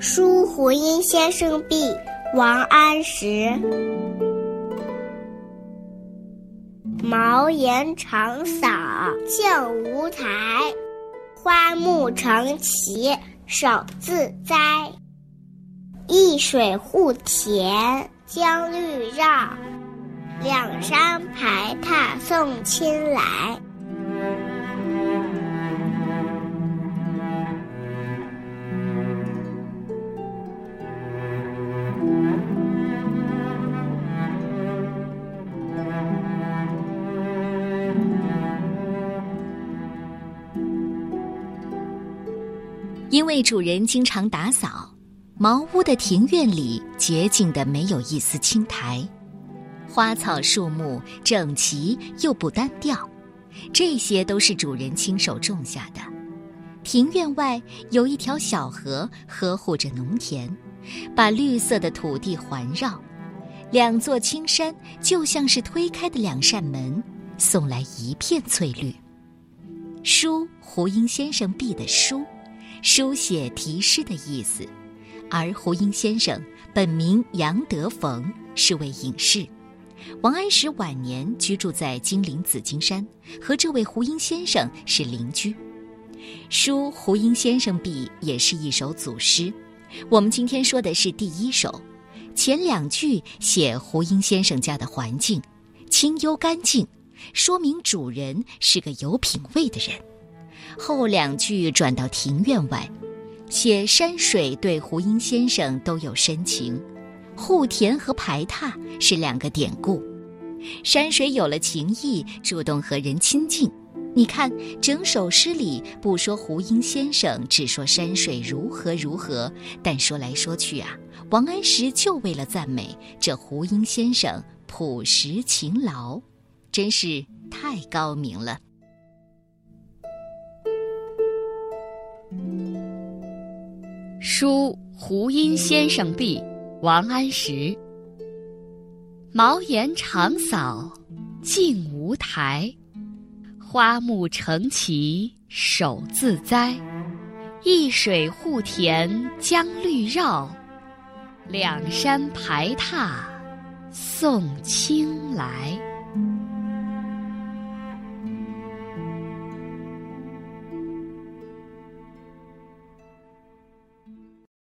书湖阴先生壁，王安石。茅檐长扫净无苔，花木成畦手自栽。一水护田将绿绕，两山排闼送青来。因为主人经常打扫，茅屋的庭院里洁净的没有一丝青苔，花草树木整齐又不单调，这些都是主人亲手种下的。庭院外有一条小河，呵护着农田，把绿色的土地环绕，两座青山就像是推开的两扇门，送来一片翠绿。书胡英先生壁的书。书写题诗的意思，而胡英先生本名杨德逢，是位隐士。王安石晚年居住在金陵紫金山，和这位胡英先生是邻居。书胡英先生壁也是一首组诗，我们今天说的是第一首，前两句写胡英先生家的环境清幽干净，说明主人是个有品位的人。后两句转到庭院外，写山水对胡英先生都有深情，护田和排闼是两个典故。山水有了情意，主动和人亲近。你看，整首诗里不说胡英先生，只说山水如何如何，但说来说去啊，王安石就为了赞美这胡英先生朴实勤劳，真是太高明了。书胡因先生壁，王安石。茅檐长扫净无苔，花木成畦手自栽。一水护田将绿绕，两山排闼送青来。